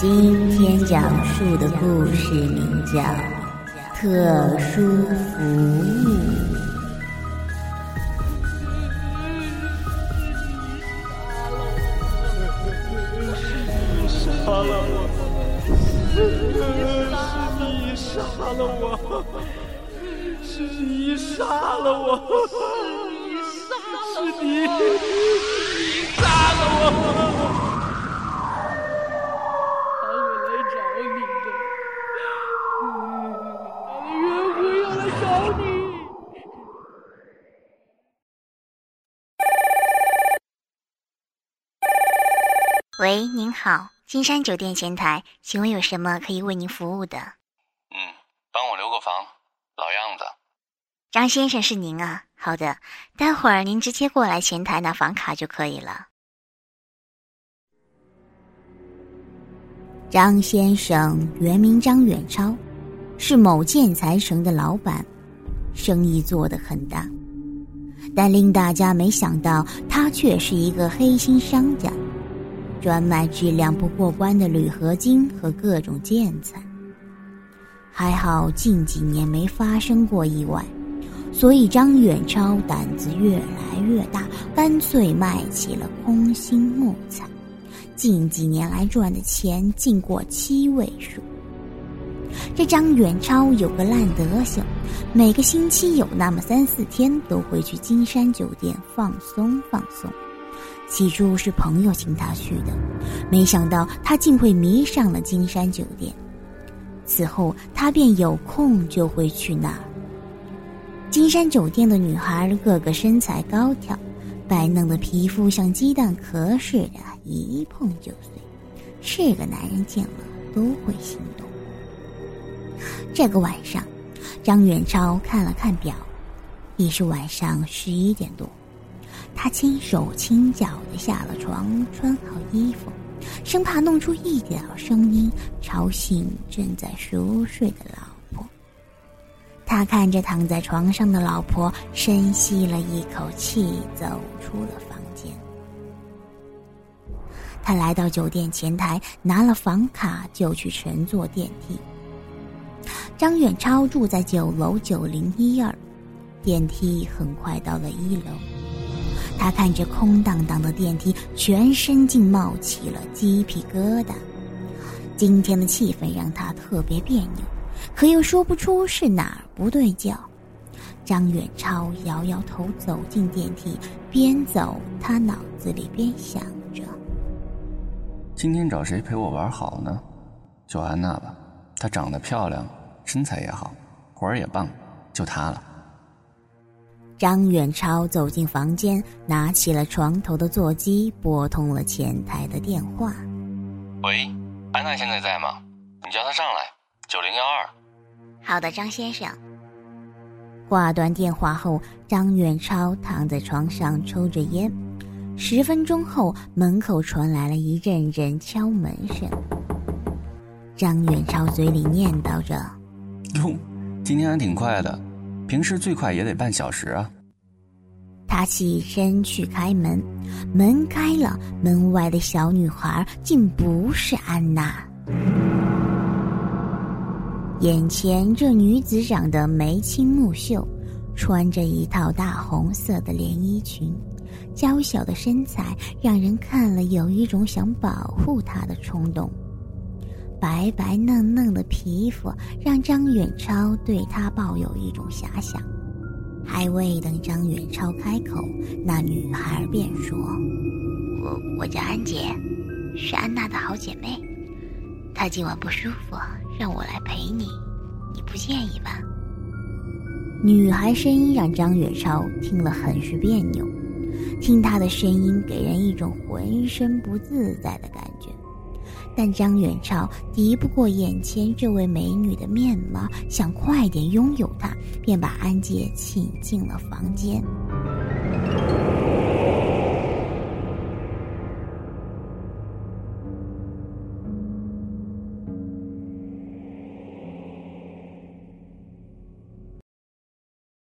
今天讲述的故事名叫《特殊服务》。是你杀了我！是你杀了我！是你杀了我！是你杀了我！是你杀了我喂，您好，金山酒店前台，请问有什么可以为您服务的？嗯，帮我留个房，老样子。张先生是您啊？好的，待会儿您直接过来前台拿房卡就可以了。张先生原名张远超，是某建材城的老板，生意做得很大，但令大家没想到，他却是一个黑心商家，专卖质量不过关的铝合金和各种建材。还好近几年没发生过意外。所以张远超胆子越来越大，干脆卖起了空心木材。近几年来赚的钱竟过七位数。这张远超有个烂德行，每个星期有那么三四天都会去金山酒店放松放松。起初是朋友请他去的，没想到他竟会迷上了金山酒店。此后他便有空就会去那儿。金山酒店的女孩个个身材高挑，白嫩的皮肤像鸡蛋壳似的，一碰就碎，是个男人见了都会心动。这个晚上，张远超看了看表，已是晚上十一点多。他轻手轻脚的下了床，穿好衣服，生怕弄出一点声音吵醒正在熟睡的老婆。他看着躺在床上的老婆，深吸了一口气，走出了房间。他来到酒店前台，拿了房卡，就去乘坐电梯。张远超住在九楼九零一二，电梯很快到了一楼。他看着空荡荡的电梯，全身竟冒起了鸡皮疙瘩。今天的气氛让他特别别扭。可又说不出是哪儿不对劲。张远超摇摇头，走进电梯，边走他脑子里边想着：今天找谁陪我玩好呢？就安娜吧，她长得漂亮，身材也好，活儿也棒，就她了。张远超走进房间，拿起了床头的座机，拨通了前台的电话：“喂，安娜现在在吗？你叫她上来。”九零幺二，好的，张先生。挂断电话后，张远超躺在床上抽着烟。十分钟后，门口传来了一阵阵敲门声。张远超嘴里念叨着：“哟，今天还挺快的，平时最快也得半小时啊。”他起身去开门，门开了，门外的小女孩竟不是安娜。眼前这女子长得眉清目秀，穿着一套大红色的连衣裙，娇小的身材让人看了有一种想保护她的冲动。白白嫩嫩的皮肤让张远超对她抱有一种遐想。还未等张远超开口，那女孩便说：“我我叫安杰，是安娜的好姐妹。”她今晚不舒服，让我来陪你，你不介意吧？女孩声音让张远超听了很是别扭，听她的声音给人一种浑身不自在的感觉。但张远超敌不过眼前这位美女的面貌，想快点拥有她，便把安杰请进了房间。